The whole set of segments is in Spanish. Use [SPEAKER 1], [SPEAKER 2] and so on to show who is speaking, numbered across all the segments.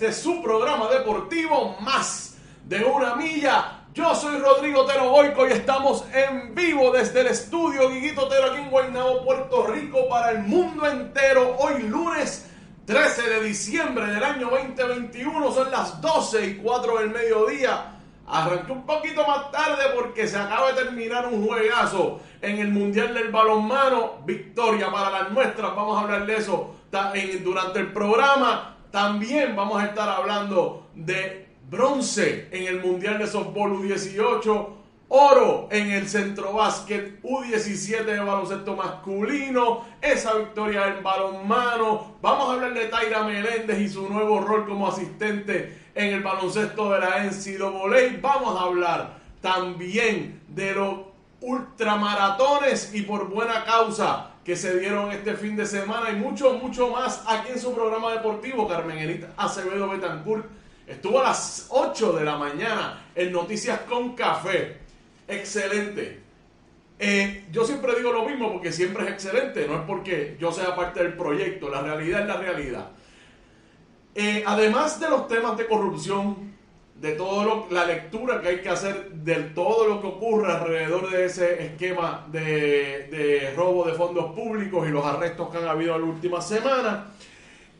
[SPEAKER 1] A este su programa deportivo más de una milla. Yo soy Rodrigo Tero Boico y estamos en vivo desde el estudio Guiguito Tero aquí en Guaynabo, Puerto Rico para el mundo entero. Hoy lunes 13 de diciembre del año 2021, son las 12 y 4 del mediodía. Arranqué un poquito más tarde porque se acaba de terminar un juegazo en el Mundial del Balonmano. Victoria para las nuestras. Vamos a hablar de eso durante el programa. También vamos a estar hablando de bronce en el Mundial de Softball U18. Oro en el centro básquet U17 de baloncesto masculino. Esa victoria en balonmano. Vamos a hablar de Taira Meléndez y su nuevo rol como asistente en el baloncesto de la NCAA. Vamos a hablar también de los ultramaratones y por buena causa que se dieron este fin de semana y mucho, mucho más aquí en su programa deportivo. Carmen Enita Acevedo Betancourt estuvo a las 8 de la mañana en Noticias con Café. Excelente. Eh, yo siempre digo lo mismo porque siempre es excelente, no es porque yo sea parte del proyecto, la realidad es la realidad. Eh, además de los temas de corrupción, de todo lo, la lectura que hay que hacer de todo lo que ocurre alrededor de ese esquema de, de robo de fondos públicos y los arrestos que han habido en la última semana,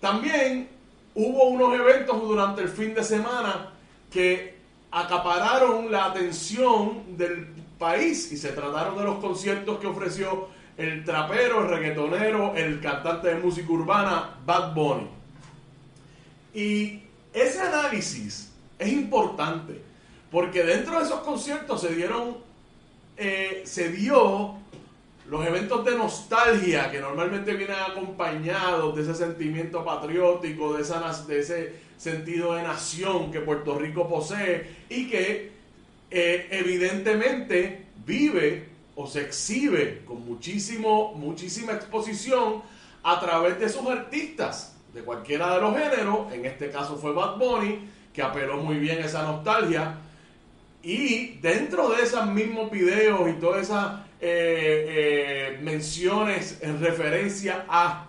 [SPEAKER 1] también hubo unos eventos durante el fin de semana que acapararon la atención del país y se trataron de los conciertos que ofreció el trapero, el reggaetonero, el cantante de música urbana Bad Bunny. Y ese análisis es importante porque dentro de esos conciertos se dieron, eh, se dio los eventos de nostalgia que normalmente vienen acompañados de ese sentimiento patriótico, de, esa, de ese sentido de nación que Puerto Rico posee y que eh, evidentemente vive o se exhibe con muchísimo, muchísima exposición a través de sus artistas de cualquiera de los géneros, en este caso fue Bad Bunny, que apeló muy bien esa nostalgia, y dentro de esos mismos videos y todas esas eh, eh, menciones en referencia a,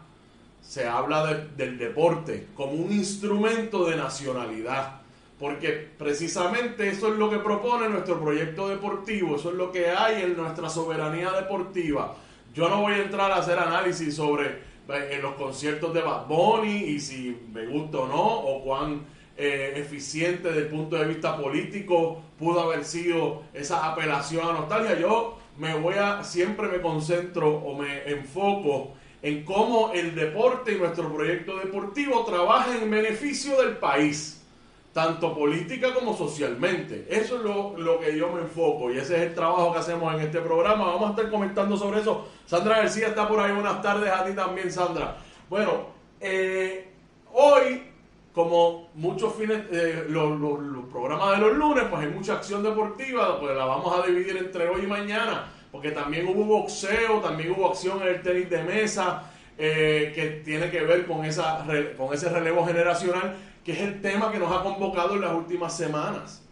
[SPEAKER 1] se habla de- del deporte como un instrumento de nacionalidad. Porque precisamente eso es lo que propone nuestro proyecto deportivo, eso es lo que hay en nuestra soberanía deportiva. Yo no voy a entrar a hacer análisis sobre eh, los conciertos de Bad Bunny y si me gusta o no, o cuán eh, eficiente desde el punto de vista político pudo haber sido esa apelación a nostalgia. Yo me voy a, siempre me concentro o me enfoco en cómo el deporte y nuestro proyecto deportivo trabaja en beneficio del país tanto política como socialmente. Eso es lo, lo que yo me enfoco y ese es el trabajo que hacemos en este programa. Vamos a estar comentando sobre eso. Sandra García está por ahí. Buenas tardes a ti también, Sandra. Bueno, eh, hoy como muchos fines, eh, los, los, programas de los lunes, pues hay mucha acción deportiva, pues la vamos a dividir entre hoy y mañana, porque también hubo boxeo, también hubo acción en el tenis de mesa, eh, que tiene que ver con, esa, con ese relevo generacional, que es el tema que nos ha convocado en las últimas semanas.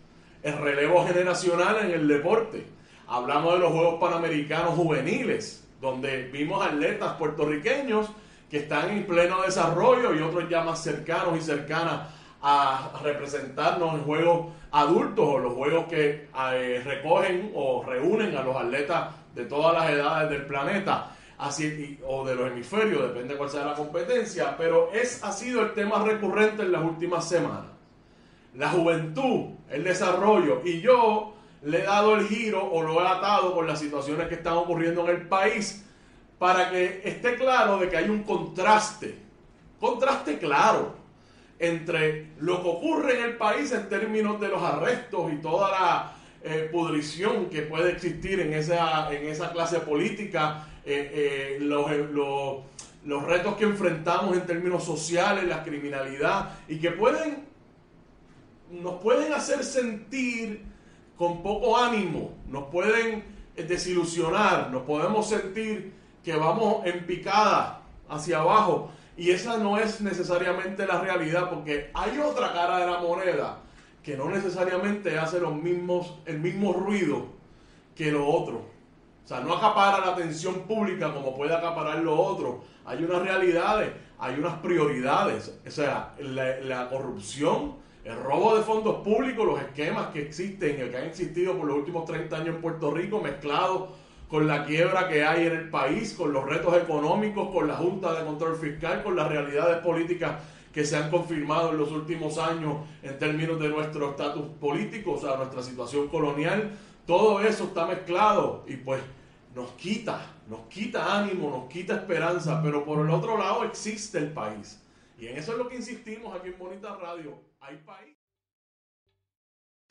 [SPEAKER 1] El relevo generacional en el deporte. Hablamos de los Juegos Panamericanos Juveniles, donde vimos atletas puertorriqueños que están en pleno desarrollo y otros ya más cercanos y cercanas a representarnos en juegos adultos o los juegos que eh, recogen o reúnen a los atletas de todas las edades del planeta así, o de los hemisferios, depende de cuál sea la competencia, pero es, ha sido el tema recurrente en las últimas semanas. La juventud, el desarrollo, y yo le he dado el giro o lo he atado con las situaciones que están ocurriendo en el país para que esté claro de que hay un contraste, contraste claro entre lo que ocurre en el país en términos de los arrestos y toda la eh, pudrición que puede existir en esa, en esa clase política, eh, eh, los, los, los retos que enfrentamos en términos sociales, la criminalidad, y que pueden, nos pueden hacer sentir con poco ánimo, nos pueden desilusionar, nos podemos sentir que vamos en picada hacia abajo. Y esa no es necesariamente la realidad, porque hay otra cara de la moneda que no necesariamente hace los mismos, el mismo ruido que lo otro. O sea, no acapara la atención pública como puede acaparar lo otro. Hay unas realidades, hay unas prioridades. O sea, la, la corrupción, el robo de fondos públicos, los esquemas que existen, que han existido por los últimos 30 años en Puerto Rico, mezclados con la quiebra que hay en el país, con los retos económicos, con la Junta de Control Fiscal, con las realidades políticas que se han confirmado en los últimos años en términos de nuestro estatus político, o sea, nuestra situación colonial, todo eso está mezclado y pues nos quita, nos quita ánimo, nos quita esperanza, pero por el otro lado existe el país. Y en eso es lo que insistimos aquí en Bonita Radio. Hay país.